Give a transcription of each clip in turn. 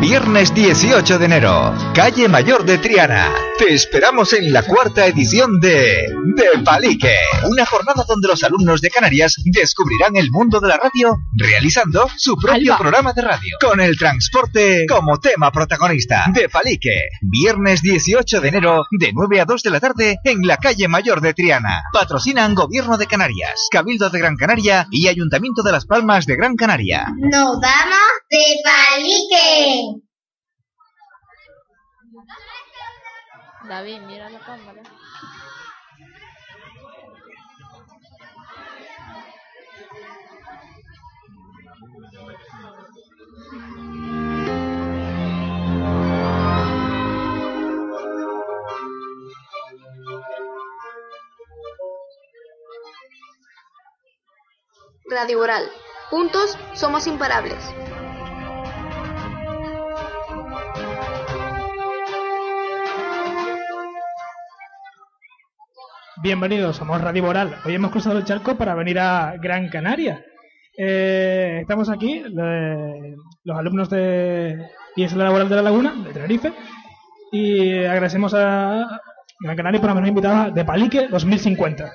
Viernes 18 de enero, calle Mayor de Triana. Te esperamos en la cuarta edición de De Palique, una jornada donde los alumnos de Canarias descubrirán el mundo de la radio realizando su propio programa de radio, con el transporte como tema protagonista. De Palique, viernes 18 de enero, de 9 a 2 de la tarde, en la calle Mayor de Triana. Patrocinan Gobierno de Canarias, Cabildo de Gran Canaria y Ayuntamiento de Las Palmas de Gran Canaria. Nos vamos de palique. David, mira la cámara. Radio Oral. Juntos somos imparables. Bienvenidos, somos Radio Boral. Hoy hemos cruzado el charco para venir a Gran Canaria. Eh, estamos aquí, los alumnos de ISL Laboral de la Laguna, de Tenerife, y agradecemos a Gran Canaria por habernos invitado a De Palique 2050.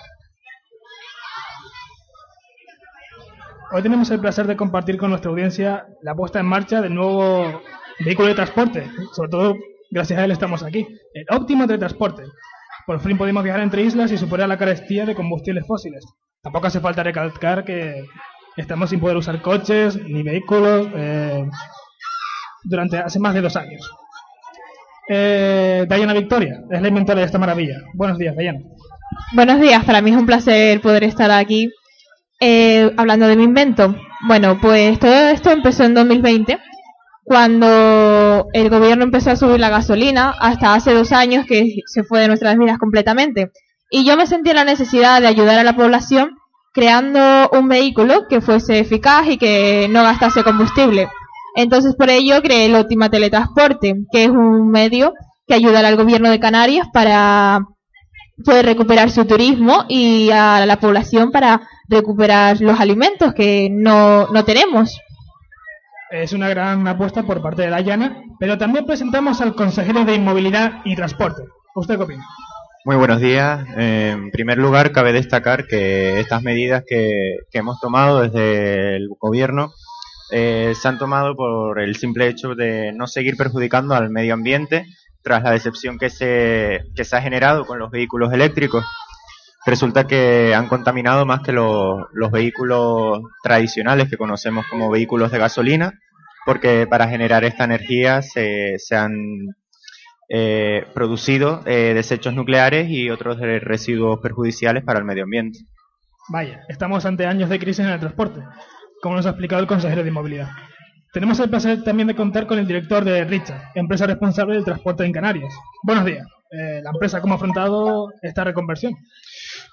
Hoy tenemos el placer de compartir con nuestra audiencia la puesta en marcha del nuevo vehículo de transporte. Sobre todo, gracias a él estamos aquí. El óptimo de transporte. Por fin podemos viajar entre islas y superar la carestía de combustibles fósiles. Tampoco hace falta recalcar que estamos sin poder usar coches ni vehículos eh, durante hace más de dos años. Eh, Diana Victoria es la inventora de esta maravilla. Buenos días, Diana. Buenos días, para mí es un placer poder estar aquí eh, hablando de mi invento. Bueno, pues todo esto empezó en 2020, cuando el gobierno empezó a subir la gasolina, hasta hace dos años que se fue de nuestras vidas completamente. Y yo me sentí la necesidad de ayudar a la población creando un vehículo que fuese eficaz y que no gastase combustible. Entonces por ello creé el Óptima Teletransporte, que es un medio que ayudará al gobierno de Canarias para poder recuperar su turismo y a la población para recuperar los alimentos que no, no tenemos. Es una gran apuesta por parte de Dayana, pero también presentamos al consejero de Inmovilidad y Transporte. ¿Usted qué opina? Muy buenos días. Eh, En primer lugar, cabe destacar que estas medidas que, que hemos tomado desde el gobierno eh, se han tomado por el simple hecho de no seguir perjudicando al medio ambiente tras la decepción que se, que se ha generado con los vehículos eléctricos. Resulta que han contaminado más que los, los vehículos tradicionales que conocemos como vehículos de gasolina, porque para generar esta energía se, se han eh, producido eh, desechos nucleares y otros residuos perjudiciales para el medio ambiente. Vaya, estamos ante años de crisis en el transporte, como nos ha explicado el consejero de Inmovilidad. Tenemos el placer también de contar con el director de Richard, empresa responsable del transporte en Canarias. Buenos días. Eh, la empresa, ¿cómo ha afrontado esta reconversión?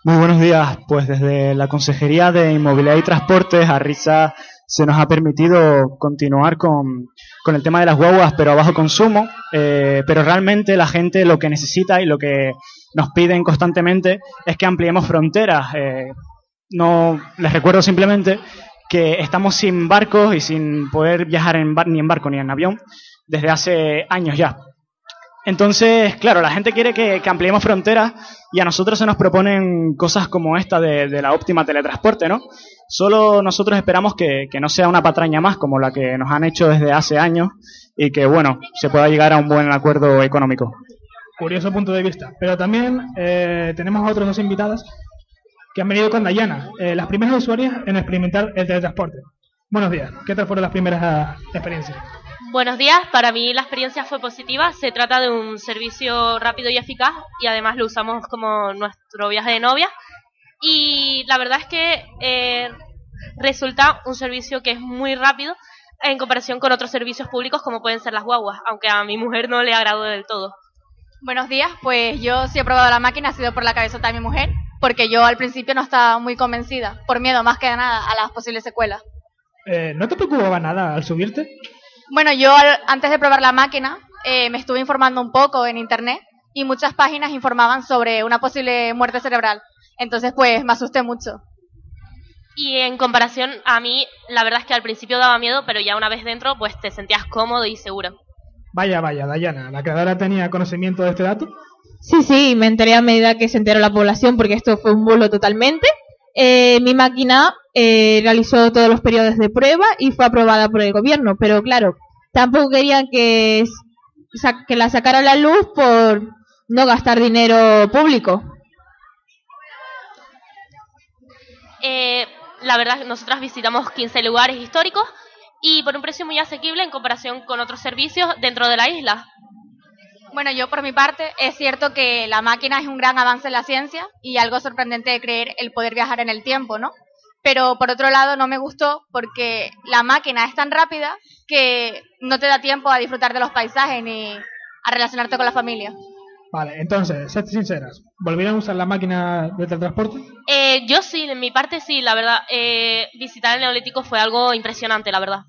Muy buenos días. Pues desde la Consejería de Inmovilidad y Transportes, a RISA se nos ha permitido continuar con, con el tema de las guaguas, pero a bajo consumo. eh, pero realmente la gente lo que necesita y lo que nos piden constantemente es que ampliemos fronteras. eh, no les recuerdo simplemente que estamos sin barcos y sin poder viajar en bar- ni en barco ni en avión desde hace años ya. Entonces, claro, la gente quiere que, ampliemos fronteras y a nosotros se nos proponen cosas como esta de, la óptima teletransporte, ¿no? Solo nosotros esperamos que, no sea una patraña más como la que nos han hecho desde hace años y que, bueno, se pueda llegar a un buen acuerdo económico. Curioso punto de vista. Pero también eh, tenemos a otras dos invitadas que han venido con Dayana, eh, las primeras usuarias en experimentar el teletransporte. Buenos días. ¿Qué tal fueron las primeras ah, experiencias? Buenos días, para mí la experiencia fue positiva. Se trata de un servicio rápido y eficaz y además lo usamos como nuestro viaje de novia. Y la verdad es que eh, resulta un servicio que es muy rápido en comparación con otros servicios públicos como pueden ser las guaguas, aunque a mi mujer no le agradó del todo. Buenos días, pues yo sí he probado la máquina, ha sido por la cabezota de mi mujer, porque yo al principio no estaba muy convencida, por miedo más que nada a las posibles secuelas. Eh, ¿No te preocupaba nada al subirte? Bueno, yo al- antes de probar la máquina eh, me estuve informando un poco en internet y muchas páginas informaban sobre una posible muerte cerebral. Entonces, pues me asusté mucho. Y en comparación a mí, la verdad es que al principio daba miedo, pero ya una vez dentro, pues te sentías cómodo y seguro. Vaya, vaya, Dayana, ¿la creadora tenía conocimiento de este dato? Sí, sí, me enteré a medida que se enteró la población porque esto fue un bulo totalmente. Eh, mi máquina eh, realizó todos los periodos de prueba y fue aprobada por el gobierno, pero claro, tampoco querían que, la sacara a la luz por no gastar dinero público. Eh, la verdad, nosotras visitamos 15 lugares históricos y por un precio muy asequible en comparación con otros servicios dentro de la isla. Bueno, yo por mi parte, es cierto que la máquina es un gran avance en la ciencia y algo sorprendente de creer el poder viajar en el tiempo, ¿no? Pero por otro lado no me gustó porque la máquina es tan rápida que no te da tiempo a disfrutar de los paisajes ni a relacionarte con la familia. Vale, entonces, sed sinceras, ¿volvieron a usar la máquina de teletransporte? Eh, yo sí, en mi parte sí, la verdad. Eh, visitar el Neolítico fue algo impresionante, la verdad.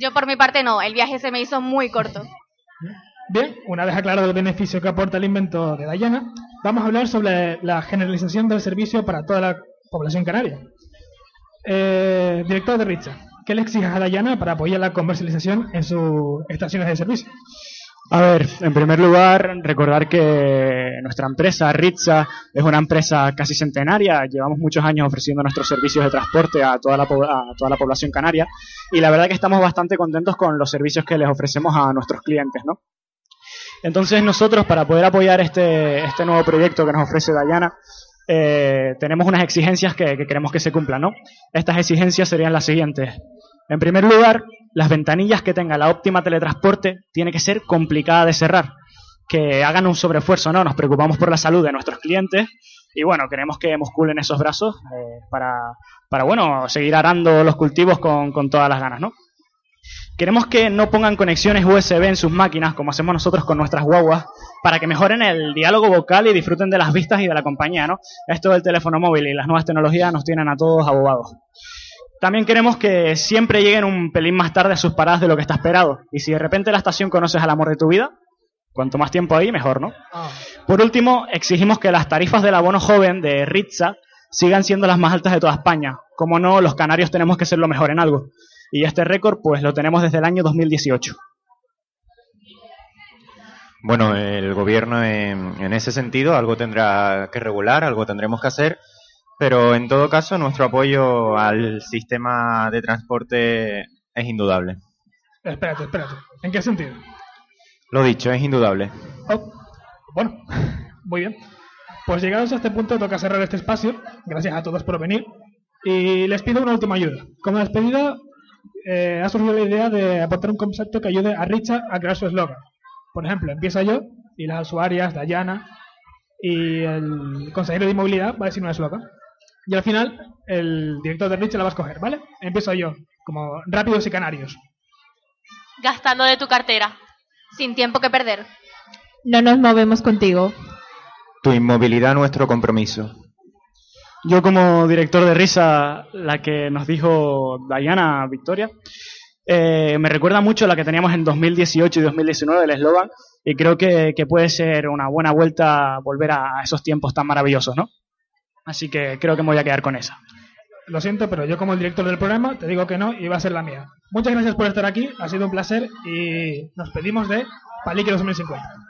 Yo por mi parte no, el viaje se me hizo muy corto. Bien, una vez aclarado el beneficio que aporta el invento de Dayana, vamos a hablar sobre la generalización del servicio para toda la población canaria. Eh, director de Richa, ¿qué le exiges a Dayana para apoyar la comercialización en sus estaciones de servicio? A ver, en primer lugar, recordar que nuestra empresa, Ritza, es una empresa casi centenaria. Llevamos muchos años ofreciendo nuestros servicios de transporte a toda la, a toda la población canaria y la verdad que estamos bastante contentos con los servicios que les ofrecemos a nuestros clientes, ¿no? Entonces nosotros, para poder apoyar este, este nuevo proyecto que nos ofrece Dayana, eh, tenemos unas exigencias que, que queremos que se cumplan, ¿no? Estas exigencias serían las siguientes. En primer lugar, las ventanillas que tenga la óptima teletransporte tiene que ser complicada de cerrar. Que hagan un sobreesfuerzo, ¿no? Nos preocupamos por la salud de nuestros clientes y bueno, queremos que musculen esos brazos eh, para, para, bueno, seguir arando los cultivos con, con todas las ganas, ¿no? Queremos que no pongan conexiones USB en sus máquinas, como hacemos nosotros con nuestras guaguas, para que mejoren el diálogo vocal y disfruten de las vistas y de la compañía, ¿no? Esto del teléfono móvil y las nuevas tecnologías nos tienen a todos abogados. También queremos que siempre lleguen un pelín más tarde a sus paradas de lo que está esperado. Y si de repente en la estación conoces al amor de tu vida, cuanto más tiempo ahí, mejor, ¿no? Por último, exigimos que las tarifas del abono joven de Ritza sigan siendo las más altas de toda España. Como no, los canarios tenemos que ser lo mejor en algo. Y este récord, pues lo tenemos desde el año 2018. Bueno, el gobierno en, en ese sentido algo tendrá que regular, algo tendremos que hacer, pero en todo caso nuestro apoyo al sistema de transporte es indudable. Espérate, espérate. ¿En qué sentido? Lo dicho, es indudable. Oh, bueno, muy bien. Pues llegados a este punto toca cerrar este espacio. Gracias a todos por venir. Y les pido una última ayuda. Como despedida, eh, ha surgido la idea de aportar un concepto que ayude a Richa a crear su eslogan. Por ejemplo, empiezo yo y las usuarias, Dayana y el consejero de inmovilidad va a decir un eslogan. Y al final, el director de Richa la va a escoger, ¿vale? Empiezo yo, como rápidos y canarios. Gastando de tu cartera. Sin tiempo que perder. No nos movemos contigo. Tu inmovilidad, nuestro compromiso. Yo como director de Risa, la que nos dijo Diana Victoria, eh, me recuerda mucho la que teníamos en 2018 y 2019, el eslogan, y creo que, puede ser una buena vuelta volver a esos tiempos tan maravillosos, ¿no? Así que creo que me voy a quedar con esa. Lo siento, pero yo como director del programa te digo que no y va a ser la mía. Muchas gracias por estar aquí, ha sido un placer y nos pedimos de Palique 2050.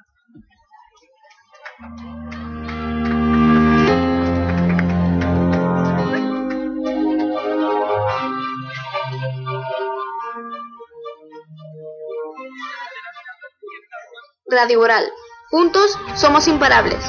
Radio Oral. Juntos somos imparables.